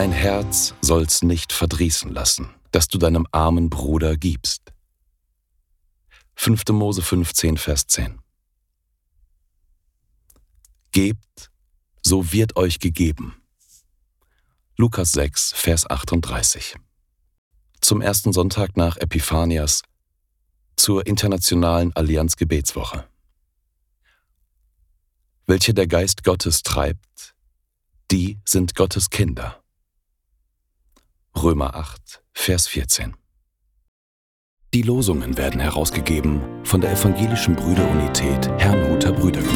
Herz soll's nicht verdrießen lassen, dass du deinem armen Bruder gibst. 5. Mose 15, Vers 10. Gebt, so wird euch gegeben. Lukas 6, Vers 38. Zum ersten Sonntag nach Epiphanias zur Internationalen Allianz Gebetswoche. Welche der Geist Gottes treibt, die sind Gottes Kinder. Römer 8, Vers 14. Die Losungen werden herausgegeben von der Evangelischen Brüderunität Herrnhuter Brüdergemeine.